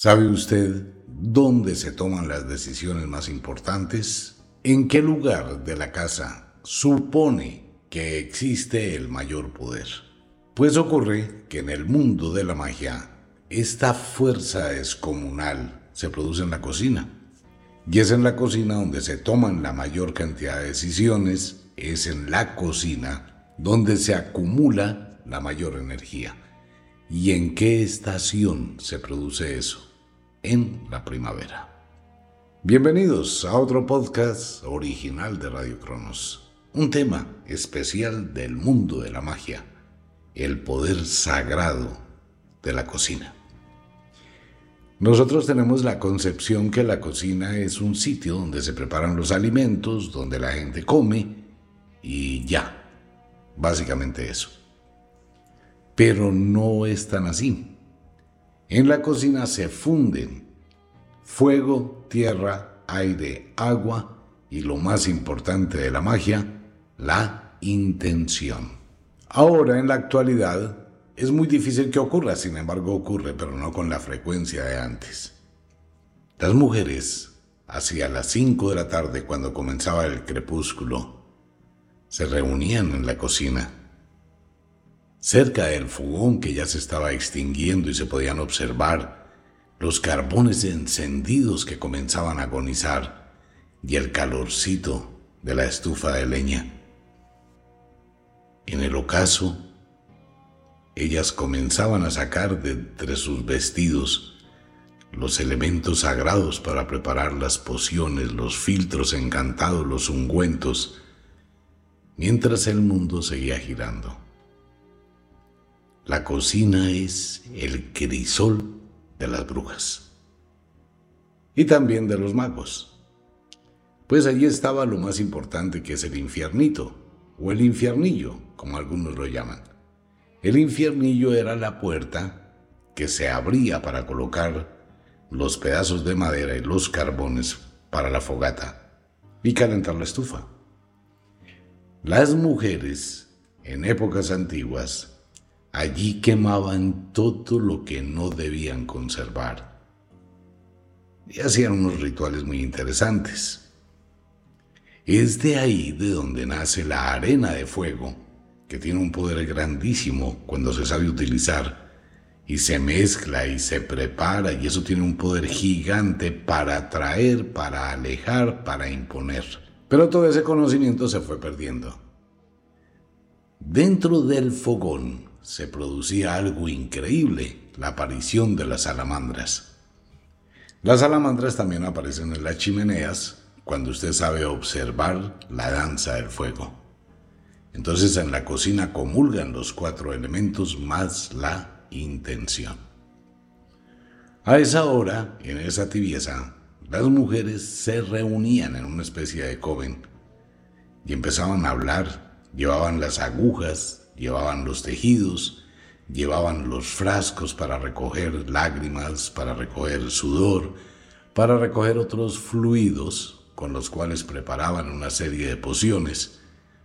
¿Sabe usted dónde se toman las decisiones más importantes? ¿En qué lugar de la casa supone que existe el mayor poder? Pues ocurre que en el mundo de la magia, esta fuerza descomunal se produce en la cocina. Y es en la cocina donde se toman la mayor cantidad de decisiones, es en la cocina donde se acumula la mayor energía. ¿Y en qué estación se produce eso? En la primavera. Bienvenidos a otro podcast original de Radio Cronos, un tema especial del mundo de la magia, el poder sagrado de la cocina. Nosotros tenemos la concepción que la cocina es un sitio donde se preparan los alimentos, donde la gente come y ya, básicamente eso. Pero no es tan así. En la cocina se funden fuego, tierra, aire, agua y lo más importante de la magia, la intención. Ahora, en la actualidad, es muy difícil que ocurra, sin embargo ocurre, pero no con la frecuencia de antes. Las mujeres, hacia las 5 de la tarde cuando comenzaba el crepúsculo, se reunían en la cocina Cerca del fogón que ya se estaba extinguiendo y se podían observar los carbones encendidos que comenzaban a agonizar y el calorcito de la estufa de leña. En el ocaso, ellas comenzaban a sacar de entre sus vestidos los elementos sagrados para preparar las pociones, los filtros encantados, los ungüentos, mientras el mundo seguía girando. La cocina es el crisol de las brujas y también de los magos. Pues allí estaba lo más importante que es el infiernito o el infiernillo, como algunos lo llaman. El infiernillo era la puerta que se abría para colocar los pedazos de madera y los carbones para la fogata y calentar la estufa. Las mujeres en épocas antiguas Allí quemaban todo lo que no debían conservar. Y hacían unos rituales muy interesantes. Es de ahí de donde nace la arena de fuego, que tiene un poder grandísimo cuando se sabe utilizar y se mezcla y se prepara y eso tiene un poder gigante para atraer, para alejar, para imponer. Pero todo ese conocimiento se fue perdiendo. Dentro del fogón se producía algo increíble, la aparición de las salamandras. Las salamandras también aparecen en las chimeneas cuando usted sabe observar la danza del fuego. Entonces en la cocina comulgan los cuatro elementos más la intención. A esa hora, en esa tibieza, las mujeres se reunían en una especie de coven y empezaban a hablar, llevaban las agujas, llevaban los tejidos, llevaban los frascos para recoger lágrimas, para recoger sudor, para recoger otros fluidos con los cuales preparaban una serie de pociones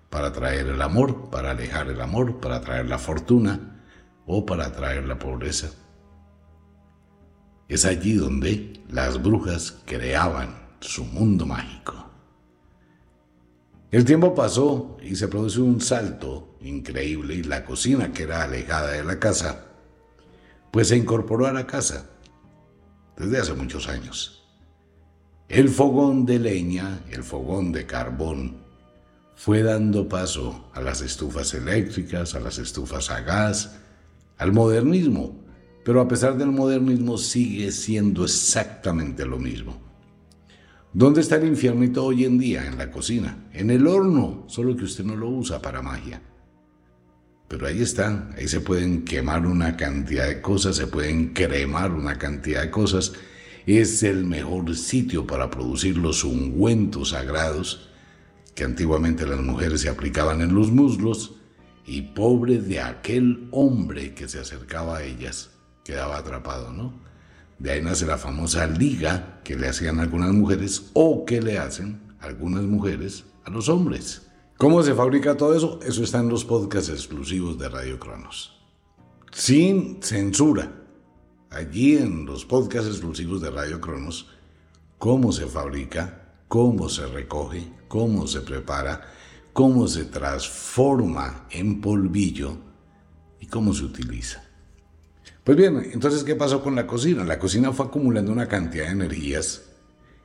para traer el amor, para alejar el amor, para traer la fortuna o para traer la pobreza. Es allí donde las brujas creaban su mundo mágico. El tiempo pasó y se produjo un salto increíble y la cocina, que era alejada de la casa, pues se incorporó a la casa desde hace muchos años. El fogón de leña, el fogón de carbón, fue dando paso a las estufas eléctricas, a las estufas a gas, al modernismo, pero a pesar del modernismo sigue siendo exactamente lo mismo. ¿Dónde está el infiernito hoy en día? En la cocina, en el horno, solo que usted no lo usa para magia. Pero ahí están, ahí se pueden quemar una cantidad de cosas, se pueden cremar una cantidad de cosas. Es el mejor sitio para producir los ungüentos sagrados que antiguamente las mujeres se aplicaban en los muslos y pobre de aquel hombre que se acercaba a ellas, quedaba atrapado, ¿no? De ahí nace la famosa liga que le hacían algunas mujeres o que le hacen algunas mujeres a los hombres. ¿Cómo se fabrica todo eso? Eso está en los podcasts exclusivos de Radio Cronos. Sin censura. allí en los podcasts exclusivos de Radio Cronos cómo se fabrica, cómo se recoge, cómo se prepara, cómo se transforma en polvillo y cómo se utiliza. Pues bien, entonces, ¿qué pasó con la cocina? La cocina fue acumulando una cantidad de energías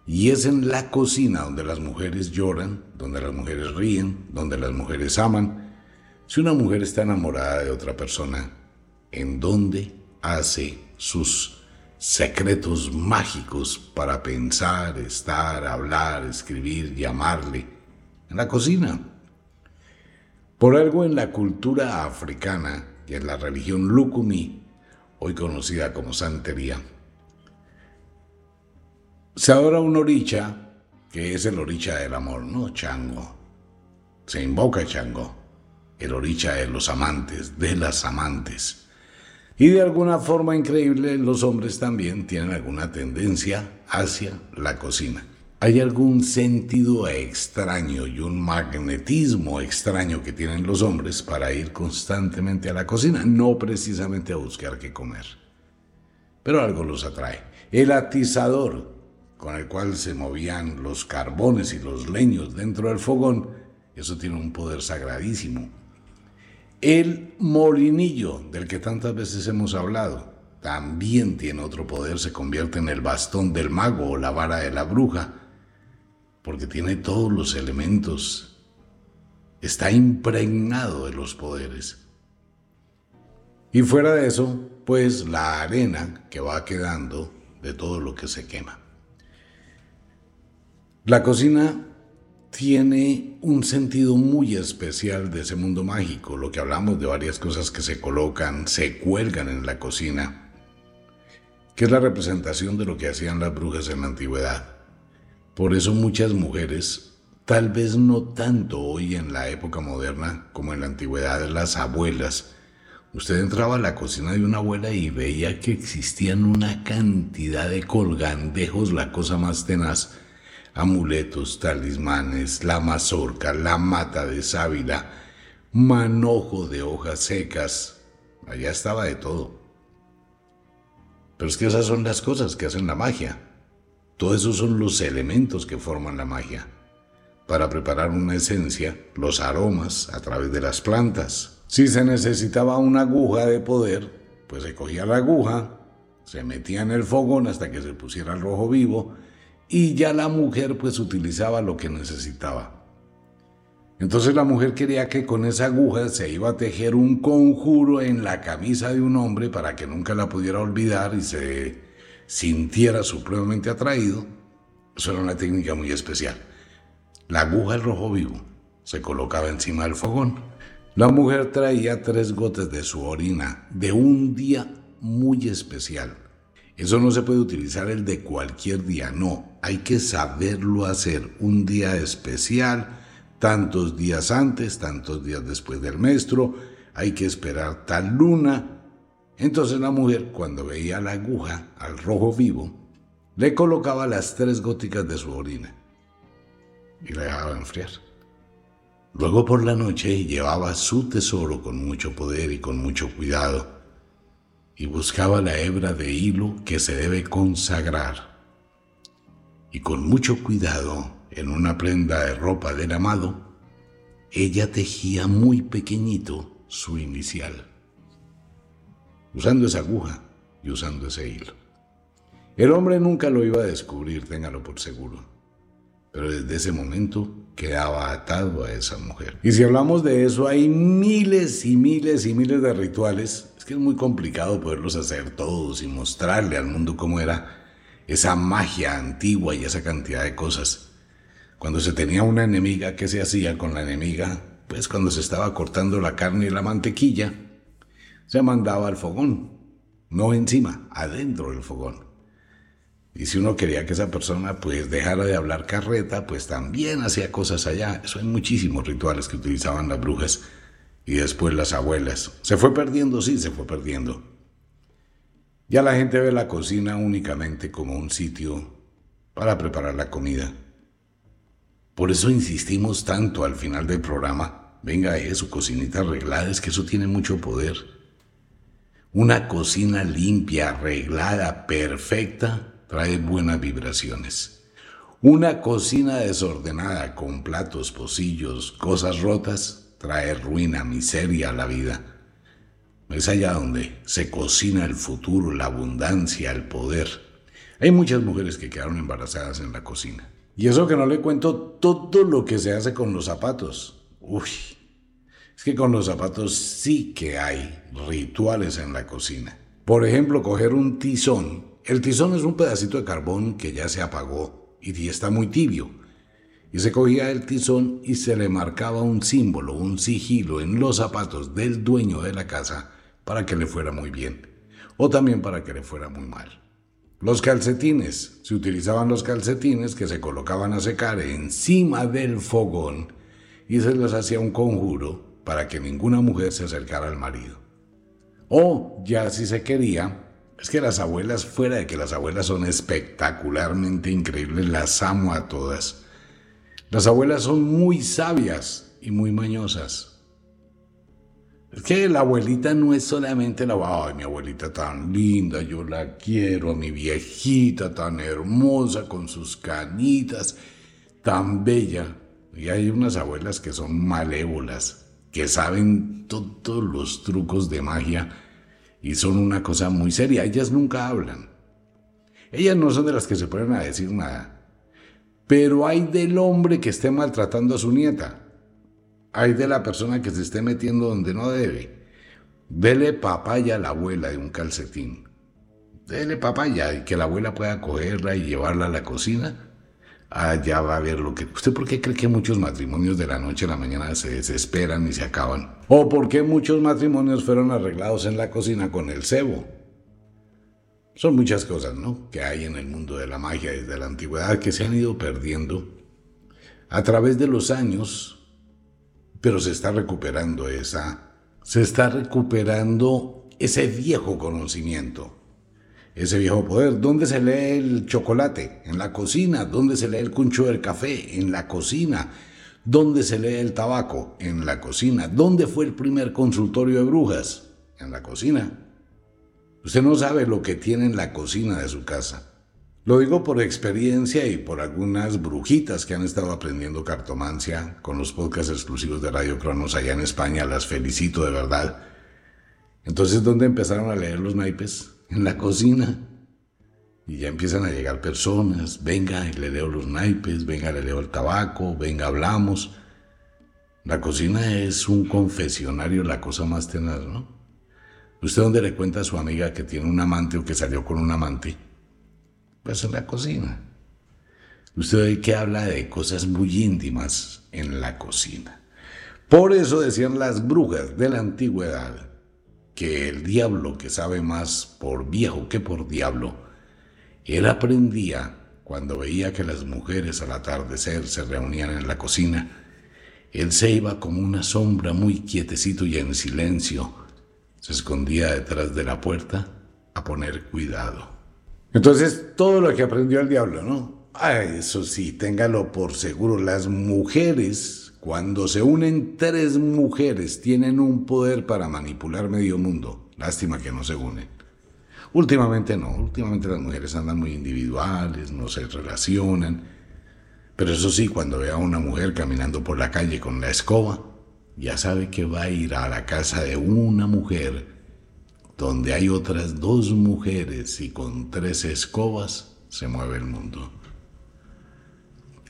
y es en la cocina donde las mujeres lloran, donde las mujeres ríen, donde las mujeres aman. Si una mujer está enamorada de otra persona, ¿en dónde hace sus secretos mágicos para pensar, estar, hablar, escribir, llamarle? En la cocina. Por algo en la cultura africana y en la religión Lukumi, hoy conocida como santería, se adora un oricha, que es el oricha del amor, no Chango. Se invoca Chango, el oricha de los amantes, de las amantes. Y de alguna forma increíble los hombres también tienen alguna tendencia hacia la cocina. Hay algún sentido extraño y un magnetismo extraño que tienen los hombres para ir constantemente a la cocina, no precisamente a buscar qué comer. Pero algo los atrae. El atizador, con el cual se movían los carbones y los leños dentro del fogón, eso tiene un poder sagradísimo. El molinillo, del que tantas veces hemos hablado, también tiene otro poder, se convierte en el bastón del mago o la vara de la bruja, porque tiene todos los elementos, está impregnado de los poderes. Y fuera de eso, pues la arena que va quedando de todo lo que se quema. La cocina tiene un sentido muy especial de ese mundo mágico, lo que hablamos de varias cosas que se colocan, se cuelgan en la cocina, que es la representación de lo que hacían las brujas en la antigüedad. Por eso muchas mujeres, tal vez no tanto hoy en la época moderna como en la antigüedad, las abuelas, usted entraba a la cocina de una abuela y veía que existían una cantidad de colgandejos, la cosa más tenaz, amuletos, talismanes, la mazorca, la mata de sábila, manojo de hojas secas. Allá estaba de todo. Pero es que esas son las cosas que hacen la magia. Todos esos son los elementos que forman la magia. Para preparar una esencia, los aromas a través de las plantas. Si se necesitaba una aguja de poder, pues se cogía la aguja, se metía en el fogón hasta que se pusiera el rojo vivo y ya la mujer pues utilizaba lo que necesitaba. Entonces la mujer quería que con esa aguja se iba a tejer un conjuro en la camisa de un hombre para que nunca la pudiera olvidar y se sintiera supremamente atraído. Eso era una técnica muy especial. La aguja del rojo vivo se colocaba encima del fogón. La mujer traía tres gotas de su orina de un día muy especial eso no se puede utilizar el de cualquier día, no, hay que saberlo hacer. Un día especial, tantos días antes, tantos días después del maestro, hay que esperar tal luna. Entonces la mujer, cuando veía la aguja al rojo vivo, le colocaba las tres góticas de su orina y la dejaba enfriar. Luego por la noche llevaba su tesoro con mucho poder y con mucho cuidado y buscaba la hebra de hilo que se debe consagrar. Y con mucho cuidado, en una prenda de ropa del amado, ella tejía muy pequeñito su inicial, usando esa aguja y usando ese hilo. El hombre nunca lo iba a descubrir, téngalo por seguro, pero desde ese momento quedaba atado a esa mujer. Y si hablamos de eso, hay miles y miles y miles de rituales que es muy complicado poderlos hacer todos y mostrarle al mundo cómo era esa magia antigua y esa cantidad de cosas. Cuando se tenía una enemiga, ¿qué se hacía con la enemiga? Pues cuando se estaba cortando la carne y la mantequilla, se mandaba al fogón, no encima, adentro del fogón. Y si uno quería que esa persona pues dejara de hablar carreta, pues también hacía cosas allá. Eso hay muchísimos rituales que utilizaban las brujas y después las abuelas. Se fue perdiendo, sí, se fue perdiendo. Ya la gente ve la cocina únicamente como un sitio para preparar la comida. Por eso insistimos tanto al final del programa, venga eso, cocinita arreglada, es que eso tiene mucho poder. Una cocina limpia, arreglada, perfecta, trae buenas vibraciones. Una cocina desordenada con platos, pocillos, cosas rotas, trae ruina, miseria a la vida. Es allá donde se cocina el futuro, la abundancia, el poder. Hay muchas mujeres que quedaron embarazadas en la cocina. Y eso que no le cuento todo lo que se hace con los zapatos. Uy, es que con los zapatos sí que hay rituales en la cocina. Por ejemplo, coger un tizón. El tizón es un pedacito de carbón que ya se apagó y está muy tibio. Y se cogía el tizón y se le marcaba un símbolo, un sigilo en los zapatos del dueño de la casa para que le fuera muy bien. O también para que le fuera muy mal. Los calcetines. Se utilizaban los calcetines que se colocaban a secar encima del fogón y se les hacía un conjuro para que ninguna mujer se acercara al marido. O, ya si se quería, es que las abuelas, fuera de que las abuelas son espectacularmente increíbles, las amo a todas. Las abuelas son muy sabias y muy mañosas. Es que la abuelita no es solamente la, ay, mi abuelita tan linda, yo la quiero, mi viejita tan hermosa con sus canitas, tan bella. Y hay unas abuelas que son malévolas, que saben todos los trucos de magia y son una cosa muy seria. Ellas nunca hablan. Ellas no son de las que se ponen a decir nada. Pero hay del hombre que esté maltratando a su nieta. Hay de la persona que se esté metiendo donde no debe. Dele papaya a la abuela de un calcetín. Dele papaya y que la abuela pueda cogerla y llevarla a la cocina ah, ya va a ver lo que... ¿Usted por qué cree que muchos matrimonios de la noche a la mañana se desesperan y se acaban? ¿O por qué muchos matrimonios fueron arreglados en la cocina con el cebo? Son muchas cosas, ¿no? Que hay en el mundo de la magia desde la antigüedad que se han ido perdiendo a través de los años, pero se está recuperando esa... Se está recuperando ese viejo conocimiento ese viejo poder. ¿Dónde se lee el chocolate? En la cocina. ¿Dónde se lee el cuncho del café? En la cocina. ¿Dónde se lee el tabaco? En la cocina. ¿Dónde fue el primer consultorio de brujas? En la cocina. Usted no sabe lo que tiene en la cocina de su casa. Lo digo por experiencia y por algunas brujitas que han estado aprendiendo cartomancia con los podcasts exclusivos de Radio Cronos allá en España. Las felicito de verdad. Entonces, ¿dónde empezaron a leer los naipes? En la cocina. Y ya empiezan a llegar personas, venga y le leo los naipes, venga, le leo el tabaco, venga, hablamos. La cocina es un confesionario, la cosa más tenaz, ¿no? ¿Usted dónde le cuenta a su amiga que tiene un amante o que salió con un amante? Pues en la cocina. Usted que habla de cosas muy íntimas en la cocina. Por eso decían las brujas de la antigüedad que el diablo, que sabe más por viejo que por diablo, él aprendía cuando veía que las mujeres al atardecer se reunían en la cocina, él se iba como una sombra muy quietecito y en silencio, se escondía detrás de la puerta a poner cuidado. Entonces, todo lo que aprendió el diablo, ¿no? Ay, eso sí, téngalo por seguro, las mujeres cuando se unen tres mujeres tienen un poder para manipular medio mundo. Lástima que no se unen. Últimamente no, últimamente las mujeres andan muy individuales, no se relacionan. Pero eso sí, cuando ve a una mujer caminando por la calle con la escoba, ya sabe que va a ir a la casa de una mujer donde hay otras dos mujeres y con tres escobas se mueve el mundo.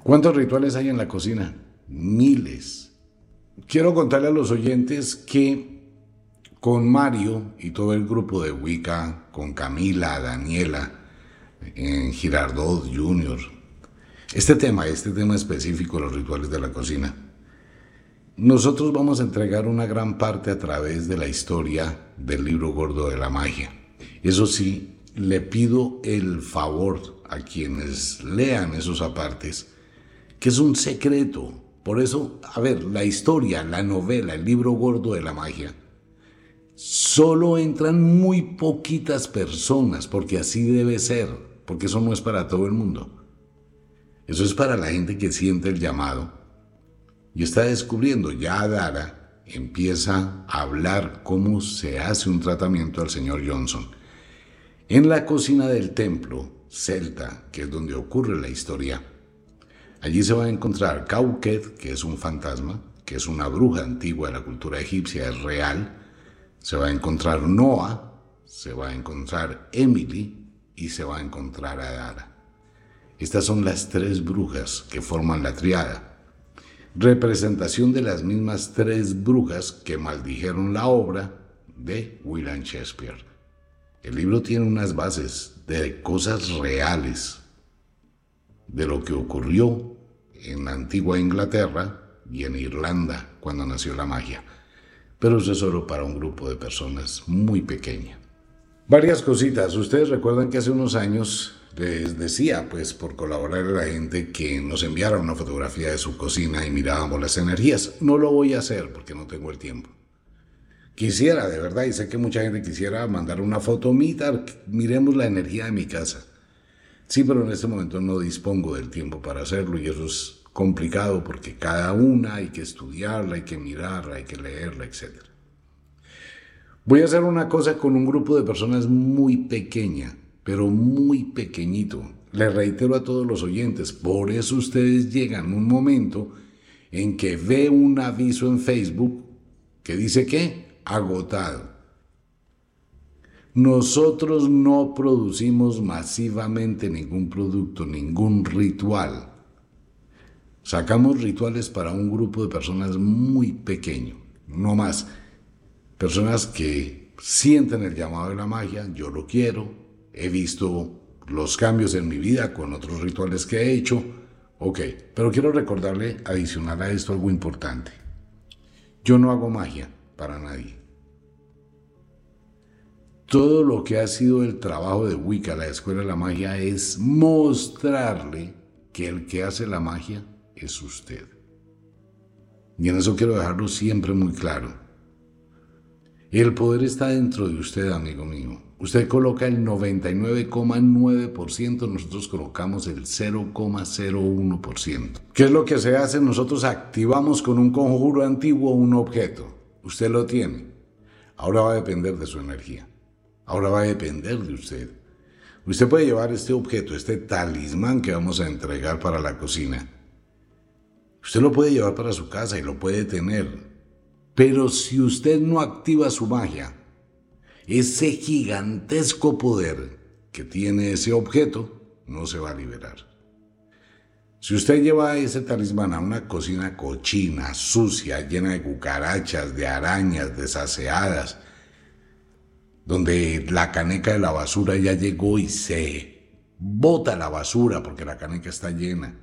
¿Cuántos rituales hay en la cocina? Miles. Quiero contarle a los oyentes que con Mario y todo el grupo de Wicca, con Camila, Daniela, Girardot Jr., este tema, este tema específico, los rituales de la cocina, nosotros vamos a entregar una gran parte a través de la historia del libro gordo de la magia. Eso sí, le pido el favor a quienes lean esos apartes, que es un secreto, por eso, a ver, la historia, la novela, el libro gordo de la magia, solo entran muy poquitas personas, porque así debe ser, porque eso no es para todo el mundo. Eso es para la gente que siente el llamado y está descubriendo ya Dara empieza a hablar cómo se hace un tratamiento al señor Johnson. En la cocina del templo celta, que es donde ocurre la historia, allí se va a encontrar Cauquet, que es un fantasma, que es una bruja antigua de la cultura egipcia, es real. Se va a encontrar Noah, se va a encontrar Emily y se va a encontrar Adara. Estas son las tres brujas que forman la triada. Representación de las mismas tres brujas que maldijeron la obra de William Shakespeare. El libro tiene unas bases de cosas reales, de lo que ocurrió en la antigua Inglaterra y en Irlanda cuando nació la magia. Pero eso es solo para un grupo de personas muy pequeña. Varias cositas. Ustedes recuerdan que hace unos años les decía, pues por colaborar a la gente, que nos enviara una fotografía de su cocina y mirábamos las energías. No lo voy a hacer porque no tengo el tiempo. Quisiera, de verdad, y sé que mucha gente quisiera mandar una foto, miremos la energía de mi casa. Sí, pero en este momento no dispongo del tiempo para hacerlo y eso es complicado porque cada una hay que estudiarla, hay que mirarla, hay que leerla, etc. Voy a hacer una cosa con un grupo de personas muy pequeña, pero muy pequeñito. Les reitero a todos los oyentes, por eso ustedes llegan un momento en que ve un aviso en Facebook que dice que agotado. Nosotros no producimos masivamente ningún producto, ningún ritual. Sacamos rituales para un grupo de personas muy pequeño, no más. Personas que sienten el llamado de la magia, yo lo quiero, he visto los cambios en mi vida con otros rituales que he hecho, ok, pero quiero recordarle adicional a esto algo importante. Yo no hago magia para nadie todo lo que ha sido el trabajo de Wicca, la Escuela de la Magia, es mostrarle que el que hace la magia es usted. Y en eso quiero dejarlo siempre muy claro. El poder está dentro de usted, amigo mío. Usted coloca el 99,9%, nosotros colocamos el 0,01%. ¿Qué es lo que se hace? Nosotros activamos con un conjuro antiguo un objeto. Usted lo tiene. Ahora va a depender de su energía. Ahora va a depender de usted. Usted puede llevar este objeto, este talismán que vamos a entregar para la cocina. Usted lo puede llevar para su casa y lo puede tener. Pero si usted no activa su magia, ese gigantesco poder que tiene ese objeto no se va a liberar. Si usted lleva ese talismán a una cocina cochina, sucia, llena de cucarachas, de arañas, desaseadas, donde la caneca de la basura ya llegó y se bota la basura porque la caneca está llena,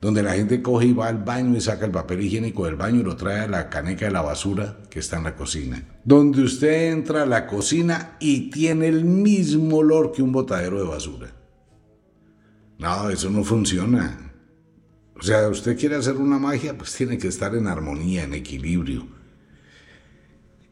donde la gente coge y va al baño y saca el papel higiénico del baño y lo trae a la caneca de la basura que está en la cocina, donde usted entra a la cocina y tiene el mismo olor que un botadero de basura. No, eso no funciona. O sea, usted quiere hacer una magia, pues tiene que estar en armonía, en equilibrio.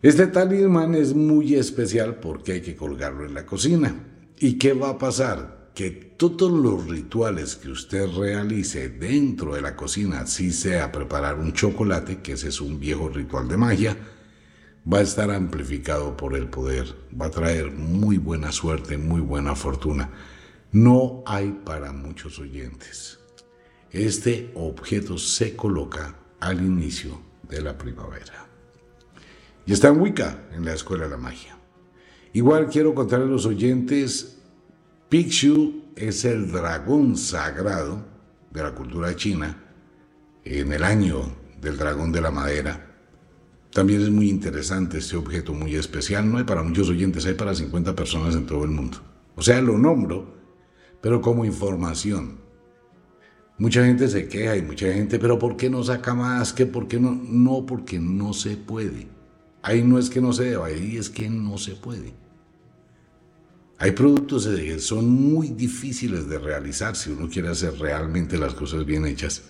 Este talismán es muy especial porque hay que colgarlo en la cocina. ¿Y qué va a pasar? Que todos los rituales que usted realice dentro de la cocina, si sea preparar un chocolate, que ese es un viejo ritual de magia, va a estar amplificado por el poder, va a traer muy buena suerte, muy buena fortuna. No hay para muchos oyentes. Este objeto se coloca al inicio de la primavera. Y está en Wicca, en la Escuela de la Magia. Igual quiero contarle a los oyentes, Pixiu es el dragón sagrado de la cultura china en el año del dragón de la madera. También es muy interesante este objeto, muy especial. No hay para muchos oyentes, hay para 50 personas en todo el mundo. O sea, lo nombro, pero como información. Mucha gente se queja y mucha gente, pero ¿por qué no saca más? ¿Qué? ¿Por qué no? No, porque no se puede. Ahí no es que no se deba, ahí es que no se puede. Hay productos que son muy difíciles de realizar si uno quiere hacer realmente las cosas bien hechas.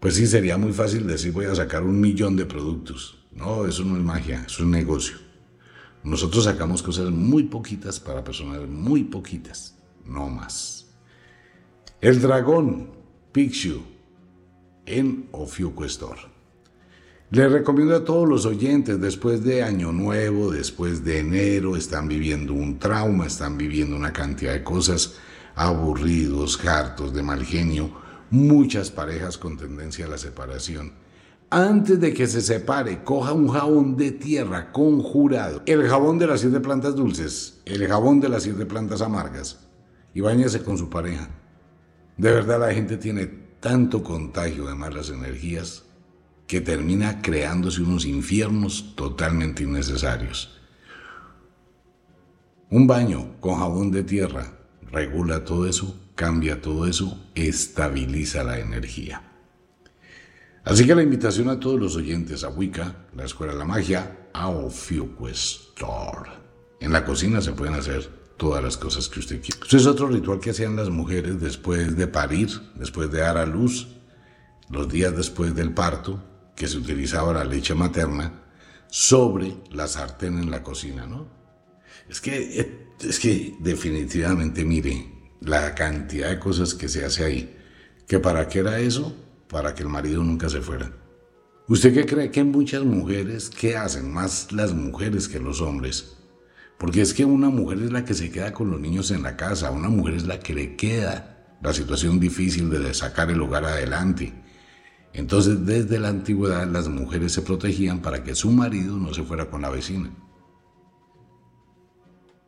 Pues sí, sería muy fácil decir voy a sacar un millón de productos. No, eso no es magia, es negocio. Nosotros sacamos cosas muy poquitas para personas muy poquitas, no más. El dragón Pixiu en Ofiuco Store. Les recomiendo a todos los oyentes, después de Año Nuevo, después de enero, están viviendo un trauma, están viviendo una cantidad de cosas, aburridos, hartos, de mal genio, muchas parejas con tendencia a la separación. Antes de que se separe, coja un jabón de tierra conjurado, el jabón de las siete plantas dulces, el jabón de las siete plantas amargas, y bañese con su pareja. De verdad la gente tiene tanto contagio de malas energías que termina creándose unos infiernos totalmente innecesarios. Un baño con jabón de tierra regula todo eso, cambia todo eso, estabiliza la energía. Así que la invitación a todos los oyentes a Wicca, la Escuela de la Magia, a Store. En la cocina se pueden hacer todas las cosas que usted quiera. Esto es otro ritual que hacían las mujeres después de parir, después de dar a luz, los días después del parto, que se utilizaba la leche materna sobre la sartén en la cocina, ¿no? Es que, es que definitivamente, mire, la cantidad de cosas que se hace ahí, que para qué era eso, para que el marido nunca se fuera. ¿Usted qué cree que muchas mujeres, qué hacen más las mujeres que los hombres? Porque es que una mujer es la que se queda con los niños en la casa, una mujer es la que le queda la situación difícil de sacar el hogar adelante. Entonces, desde la antigüedad, las mujeres se protegían para que su marido no se fuera con la vecina.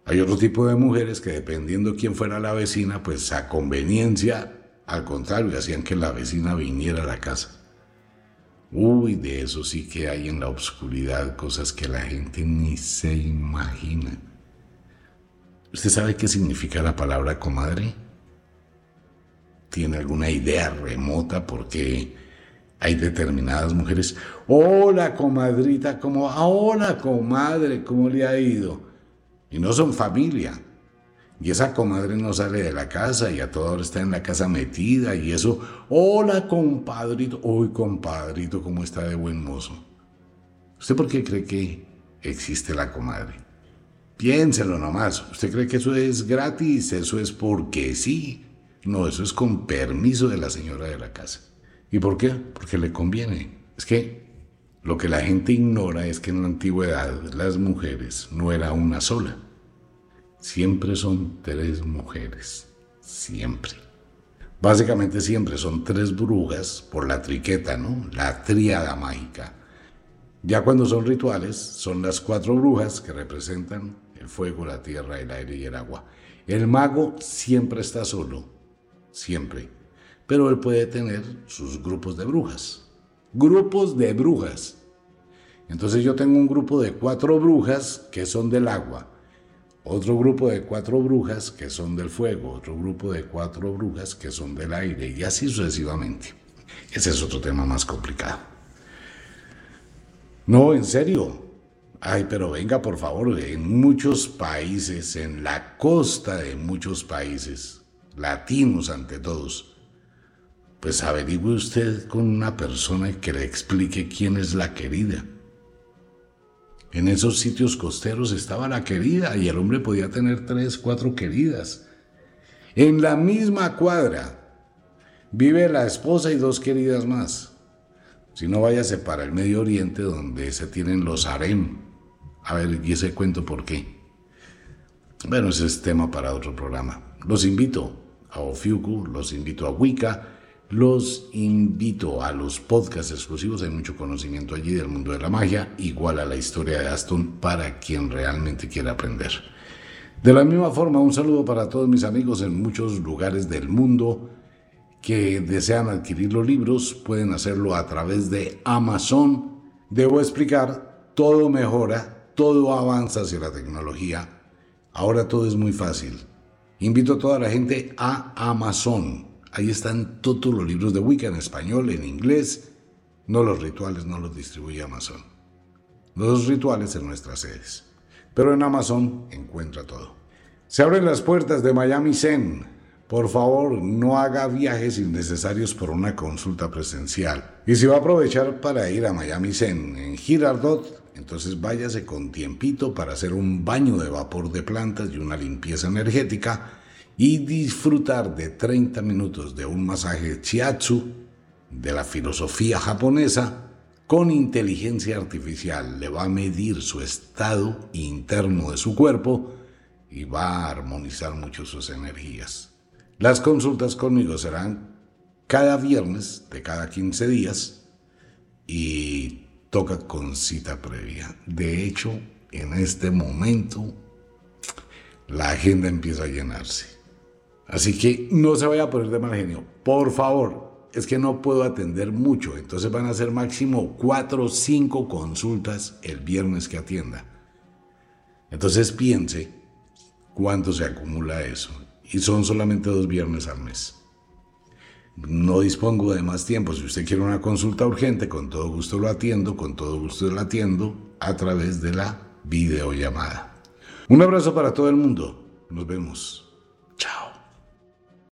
Hay otro tipo de mujeres que dependiendo quién fuera la vecina, pues a conveniencia, al contrario, hacían que la vecina viniera a la casa. Uy, de eso sí que hay en la oscuridad cosas que la gente ni se imagina. ¿Usted sabe qué significa la palabra comadre? ¿Tiene alguna idea remota? Porque hay determinadas mujeres, hola comadrita, como, hola comadre, ¿cómo le ha ido? Y no son familia. Y esa comadre no sale de la casa y a toda hora está en la casa metida y eso, hola compadrito, uy compadrito, ¿cómo está de buen mozo? ¿Usted por qué cree que existe la comadre? Piénselo nomás. ¿Usted cree que eso es gratis? Eso es porque sí. No, eso es con permiso de la señora de la casa. ¿Y por qué? Porque le conviene. Es que lo que la gente ignora es que en la antigüedad las mujeres no era una sola. Siempre son tres mujeres. Siempre. Básicamente siempre son tres brujas por la triqueta, ¿no? La tríada mágica. Ya cuando son rituales, son las cuatro brujas que representan el fuego, la tierra, el aire y el agua. El mago siempre está solo. Siempre pero él puede tener sus grupos de brujas. Grupos de brujas. Entonces yo tengo un grupo de cuatro brujas que son del agua, otro grupo de cuatro brujas que son del fuego, otro grupo de cuatro brujas que son del aire y así sucesivamente. Ese es otro tema más complicado. No, en serio. Ay, pero venga, por favor, en muchos países, en la costa de muchos países, latinos ante todos, pues averigüe usted con una persona que le explique quién es la querida. En esos sitios costeros estaba la querida y el hombre podía tener tres, cuatro queridas. En la misma cuadra vive la esposa y dos queridas más. Si no, váyase para el Medio Oriente donde se tienen los harem. A ver, y ese cuento por qué. Bueno, ese es tema para otro programa. Los invito a Ofiuku, los invito a Wicca, los invito a los podcasts exclusivos, hay mucho conocimiento allí del mundo de la magia, igual a la historia de Aston para quien realmente quiera aprender. De la misma forma, un saludo para todos mis amigos en muchos lugares del mundo que desean adquirir los libros, pueden hacerlo a través de Amazon. Debo explicar, todo mejora, todo avanza hacia la tecnología. Ahora todo es muy fácil. Invito a toda la gente a Amazon. Ahí están todos los libros de Wicca en español, en inglés. No los rituales, no los distribuye Amazon. Los rituales en nuestras sedes. Pero en Amazon encuentra todo. Se abren las puertas de Miami Zen. Por favor, no haga viajes innecesarios por una consulta presencial. Y si va a aprovechar para ir a Miami Zen en Girardot, entonces váyase con tiempito para hacer un baño de vapor de plantas y una limpieza energética y disfrutar de 30 minutos de un masaje chiatsu de la filosofía japonesa con inteligencia artificial le va a medir su estado interno de su cuerpo y va a armonizar mucho sus energías. Las consultas conmigo serán cada viernes de cada 15 días y toca con cita previa. De hecho, en este momento la agenda empieza a llenarse. Así que no se vaya a poner de mal genio. Por favor, es que no puedo atender mucho, entonces van a ser máximo cuatro o cinco consultas el viernes que atienda. Entonces piense cuánto se acumula eso. Y son solamente dos viernes al mes. No dispongo de más tiempo. Si usted quiere una consulta urgente, con todo gusto lo atiendo, con todo gusto lo atiendo a través de la videollamada. Un abrazo para todo el mundo. Nos vemos.